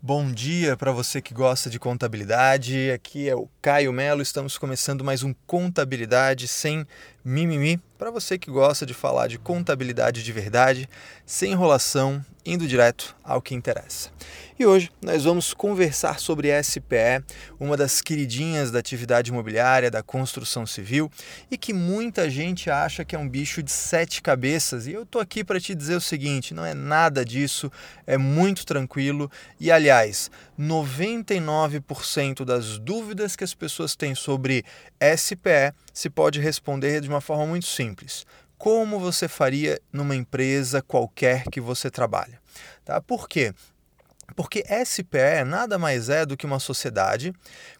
Bom dia para você que gosta de contabilidade. Aqui é o Caio Melo. Estamos começando mais um Contabilidade sem mimimi. Para você que gosta de falar de contabilidade de verdade, sem enrolação, indo direto ao que interessa. E hoje nós vamos conversar sobre SPE, uma das queridinhas da atividade imobiliária, da construção civil, e que muita gente acha que é um bicho de sete cabeças. E eu tô aqui para te dizer o seguinte: não é nada disso, é muito tranquilo. E aliás, 99% das dúvidas que as pessoas têm sobre SPE se pode responder de uma forma muito simples como você faria numa empresa qualquer que você trabalha. Tá? Por quê? Porque SPE nada mais é do que uma sociedade,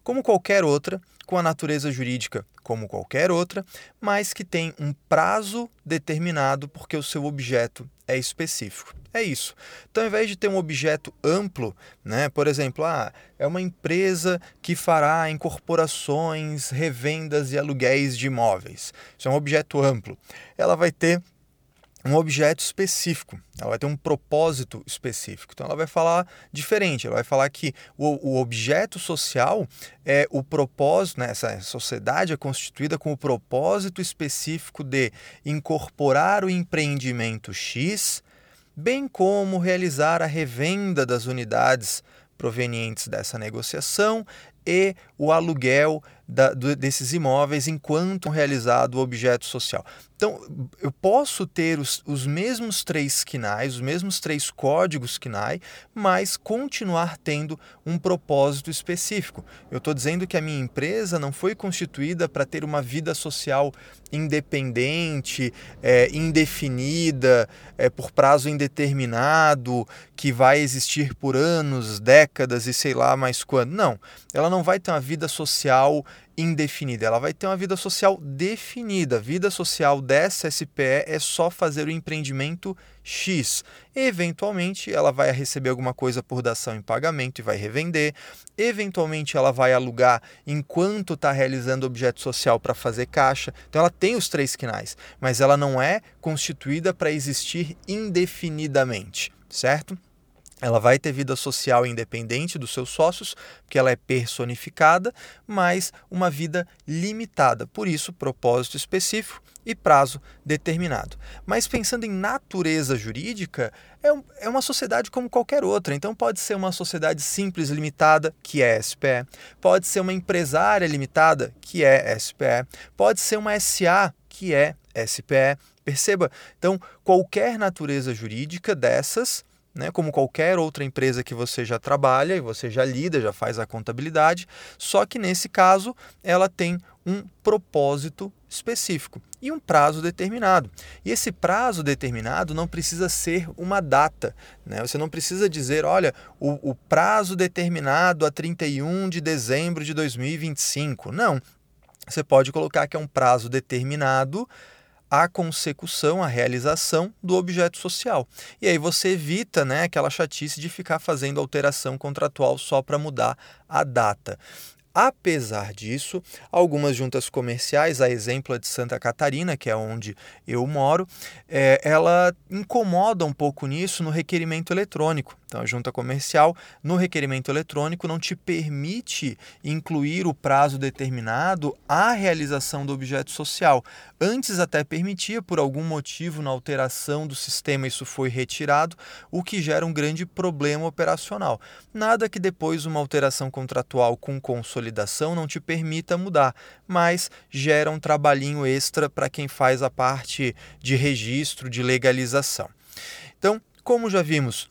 como qualquer outra, com a natureza jurídica como qualquer outra, mas que tem um prazo determinado porque o seu objeto é específico. É isso. Então, ao invés de ter um objeto amplo, né, por exemplo, ah, é uma empresa que fará incorporações, revendas e aluguéis de imóveis. Isso é um objeto amplo. Ela vai ter um objeto específico, ela vai ter um propósito específico. Então ela vai falar diferente, ela vai falar que o, o objeto social é o propósito, né, essa sociedade é constituída com o propósito específico de incorporar o empreendimento X, bem como realizar a revenda das unidades provenientes dessa negociação e o aluguel da, do, desses imóveis enquanto realizado o objeto social. Então, eu posso ter os, os mesmos três KNAIs, os mesmos três códigos KNAI, mas continuar tendo um propósito específico. Eu estou dizendo que a minha empresa não foi constituída para ter uma vida social independente, é, indefinida, é, por prazo indeterminado, que vai existir por anos, décadas e sei lá mais quando. Não, ela não vai ter uma vida social indefinida, ela vai ter uma vida social definida. A vida social dessa SPE é só fazer o empreendimento X. Eventualmente, ela vai receber alguma coisa por dação em pagamento e vai revender. Eventualmente, ela vai alugar enquanto está realizando objeto social para fazer caixa. Então, ela tem os três quinais, mas ela não é constituída para existir indefinidamente, certo? Ela vai ter vida social independente dos seus sócios, porque ela é personificada, mas uma vida limitada. Por isso, propósito específico e prazo determinado. Mas pensando em natureza jurídica, é, é uma sociedade como qualquer outra. Então, pode ser uma sociedade simples limitada, que é SPE, pode ser uma empresária limitada, que é SPE, pode ser uma SA, que é SPE. Perceba? Então, qualquer natureza jurídica dessas né, como qualquer outra empresa que você já trabalha e você já lida, já faz a contabilidade, só que nesse caso ela tem um propósito específico e um prazo determinado. E esse prazo determinado não precisa ser uma data. Né? Você não precisa dizer, olha, o, o prazo determinado a 31 de dezembro de 2025. Não. Você pode colocar que é um prazo determinado a consecução, a realização do objeto social. E aí você evita né, aquela chatice de ficar fazendo alteração contratual só para mudar a data. Apesar disso, algumas juntas comerciais, a exemplo de Santa Catarina, que é onde eu moro, é, ela incomoda um pouco nisso no requerimento eletrônico. Então, a junta comercial, no requerimento eletrônico, não te permite incluir o prazo determinado à realização do objeto social. Antes, até permitia, por algum motivo, na alteração do sistema, isso foi retirado, o que gera um grande problema operacional. Nada que depois uma alteração contratual com consolidação não te permita mudar, mas gera um trabalhinho extra para quem faz a parte de registro, de legalização. Então, como já vimos,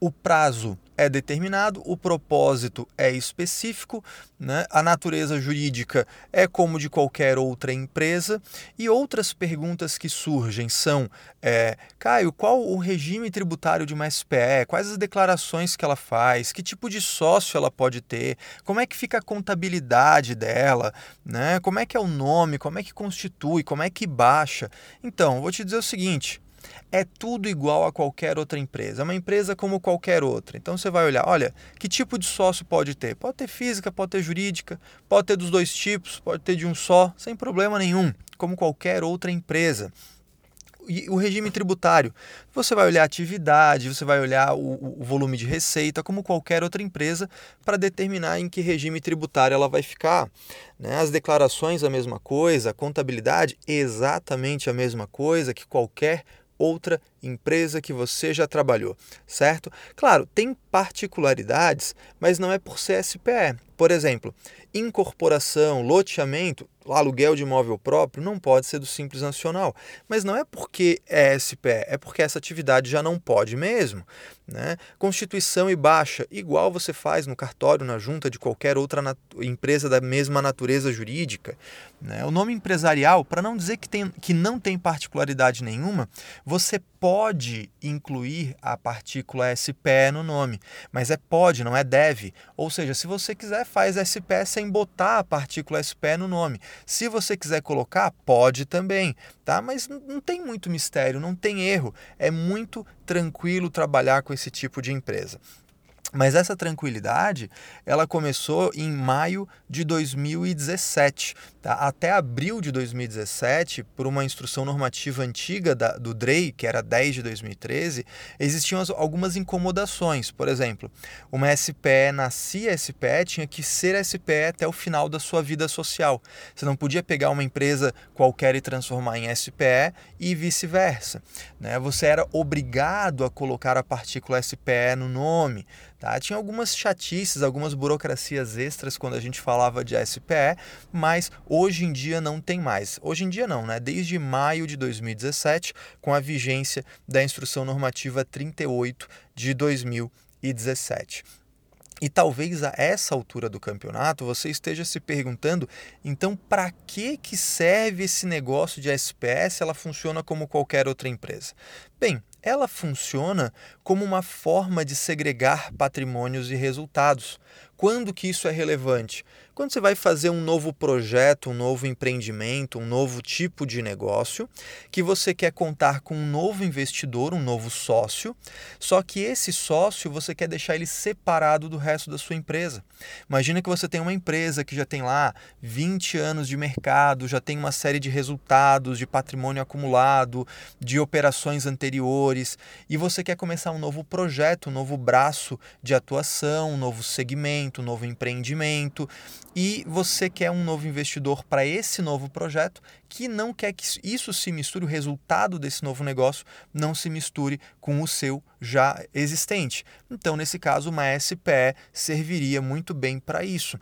o prazo é determinado, o propósito é específico, né? a natureza jurídica é como de qualquer outra empresa. E outras perguntas que surgem são: é, Caio, qual o regime tributário de uma SPE? Quais as declarações que ela faz? Que tipo de sócio ela pode ter? Como é que fica a contabilidade dela? Né? Como é que é o nome? Como é que constitui? Como é que baixa? Então, vou te dizer o seguinte é tudo igual a qualquer outra empresa. É uma empresa como qualquer outra. Então você vai olhar, olha, que tipo de sócio pode ter? Pode ter física, pode ter jurídica, pode ter dos dois tipos, pode ter de um só, sem problema nenhum, como qualquer outra empresa. o regime tributário. Você vai olhar a atividade, você vai olhar o, o volume de receita, como qualquer outra empresa, para determinar em que regime tributário ela vai ficar. Né? As declarações, a mesma coisa, a contabilidade, exatamente a mesma coisa que qualquer outra empresa que você já trabalhou, certo? Claro, tem particularidades, mas não é por ser SPE. Por exemplo, incorporação, loteamento, aluguel de imóvel próprio não pode ser do Simples Nacional. Mas não é porque é SPE, é porque essa atividade já não pode mesmo. Né? Constituição e baixa, igual você faz no cartório, na junta de qualquer outra empresa da mesma natureza jurídica. Né? O nome empresarial, para não dizer que, tem, que não tem particularidade nenhuma, você pode incluir a partícula SPE no nome, mas é pode, não é deve. Ou seja, se você quiser, faz SPE sem botar a partícula SPE no nome. Se você quiser colocar, pode também, tá? Mas não tem muito mistério, não tem erro. É muito tranquilo trabalhar com esse tipo de empresa. Mas essa tranquilidade, ela começou em maio de 2017. Tá? Até abril de 2017, por uma instrução normativa antiga da, do DREI, que era 10 de 2013, existiam as, algumas incomodações. Por exemplo, uma SPE nascia SPE tinha que ser SPE até o final da sua vida social. Você não podia pegar uma empresa qualquer e transformar em SPE e vice-versa. Né? Você era obrigado a colocar a partícula SPE no nome. Tá? Tinha algumas chatices, algumas burocracias extras quando a gente falava de SPE, mas hoje em dia não tem mais. Hoje em dia não, né? Desde maio de 2017, com a vigência da Instrução Normativa 38 de 2017. E talvez a essa altura do campeonato você esteja se perguntando, então para que que serve esse negócio de SPS? Ela funciona como qualquer outra empresa. Bem, ela funciona como uma forma de segregar patrimônios e resultados. Quando que isso é relevante? Quando você vai fazer um novo projeto, um novo empreendimento, um novo tipo de negócio, que você quer contar com um novo investidor, um novo sócio, só que esse sócio você quer deixar ele separado do resto da sua empresa. Imagina que você tem uma empresa que já tem lá 20 anos de mercado, já tem uma série de resultados, de patrimônio acumulado, de operações anteriores, e você quer começar um novo projeto, um novo braço de atuação, um novo segmento, um novo empreendimento e você quer um novo investidor para esse novo projeto que não quer que isso se misture, o resultado desse novo negócio não se misture com o seu já existente. Então, nesse caso, uma SPE serviria muito bem para isso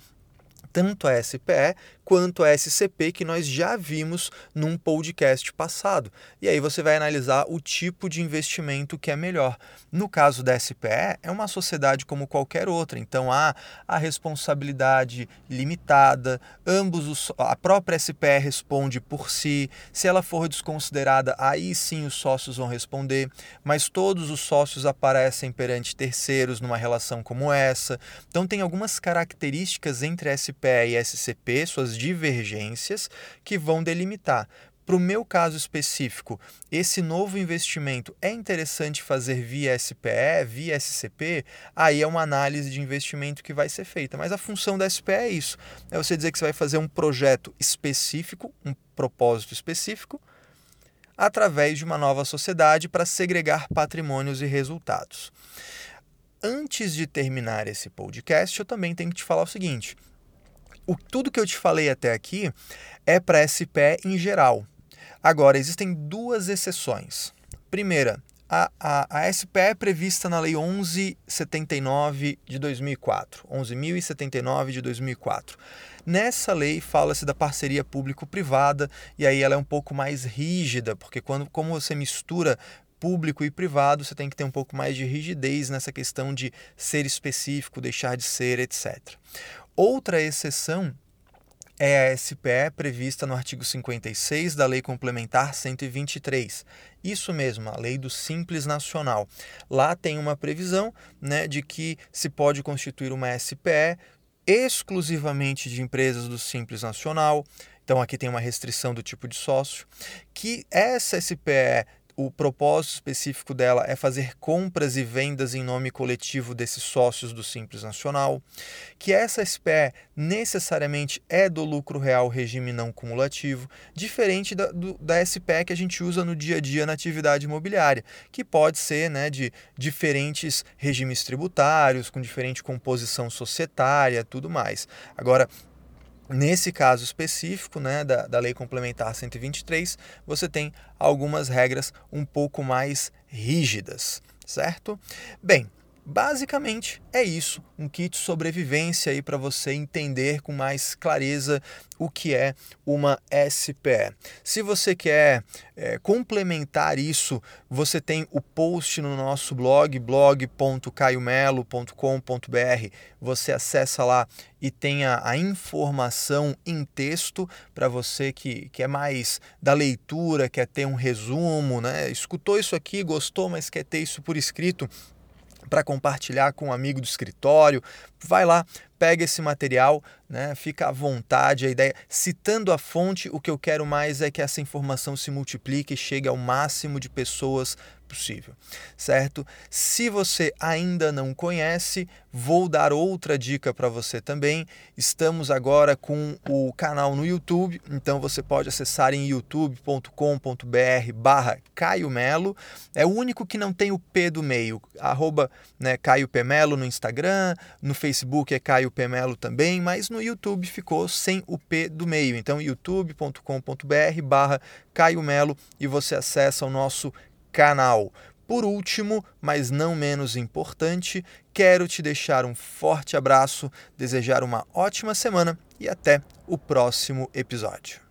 tanto a SPE quanto a SCP que nós já vimos num podcast passado. E aí você vai analisar o tipo de investimento que é melhor. No caso da SPE, é uma sociedade como qualquer outra, então há a responsabilidade limitada, ambos os, a própria SPE responde por si. Se ela for desconsiderada, aí sim os sócios vão responder, mas todos os sócios aparecem perante terceiros numa relação como essa. Então tem algumas características entre SPE e SCP, suas divergências que vão delimitar. Para o meu caso específico, esse novo investimento é interessante fazer via SPE, via SCP? Aí é uma análise de investimento que vai ser feita. Mas a função da SPE é isso: é você dizer que você vai fazer um projeto específico, um propósito específico, através de uma nova sociedade para segregar patrimônios e resultados. Antes de terminar esse podcast, eu também tenho que te falar o seguinte o, tudo que eu te falei até aqui é para SPE em geral. Agora, existem duas exceções. Primeira, a, a, a SPE é prevista na Lei 1179 de 2004, 11.079 de 2004. Nessa lei fala-se da parceria público-privada e aí ela é um pouco mais rígida, porque quando, como você mistura público e privado, você tem que ter um pouco mais de rigidez nessa questão de ser específico, deixar de ser, etc. Outra exceção é a SPE prevista no artigo 56 da Lei Complementar 123. Isso mesmo, a Lei do Simples Nacional. Lá tem uma previsão né, de que se pode constituir uma SPE exclusivamente de empresas do Simples Nacional. Então aqui tem uma restrição do tipo de sócio, que essa SPE o propósito específico dela é fazer compras e vendas em nome coletivo desses sócios do Simples Nacional, que essa SPE necessariamente é do lucro real regime não cumulativo, diferente da, do, da SPE que a gente usa no dia a dia na atividade imobiliária, que pode ser né, de diferentes regimes tributários, com diferente composição societária, tudo mais. Agora, Nesse caso específico né, da, da Lei Complementar 123, você tem algumas regras um pouco mais rígidas, certo? Bem, Basicamente é isso, um kit sobrevivência aí para você entender com mais clareza o que é uma SPE. Se você quer é, complementar isso, você tem o post no nosso blog, blog.caiomelo.com.br. Você acessa lá e tem a, a informação em texto para você que, que é mais da leitura, quer ter um resumo, né? Escutou isso aqui, gostou, mas quer ter isso por escrito para compartilhar com um amigo do escritório. Vai lá, pega esse material, né? Fica à vontade. A ideia, citando a fonte, o que eu quero mais é que essa informação se multiplique e chegue ao máximo de pessoas possível, certo? Se você ainda não conhece, vou dar outra dica para você também. Estamos agora com o canal no YouTube, então você pode acessar em youtube.com.br barra Caio Melo. É o único que não tem o P do meio, arroba né, Caio P Melo no Instagram, no Facebook é Caio P Melo também, mas no YouTube ficou sem o P do meio. Então youtube.com.br barra Caio Melo e você acessa o nosso canal. Por último, mas não menos importante, quero te deixar um forte abraço, desejar uma ótima semana e até o próximo episódio.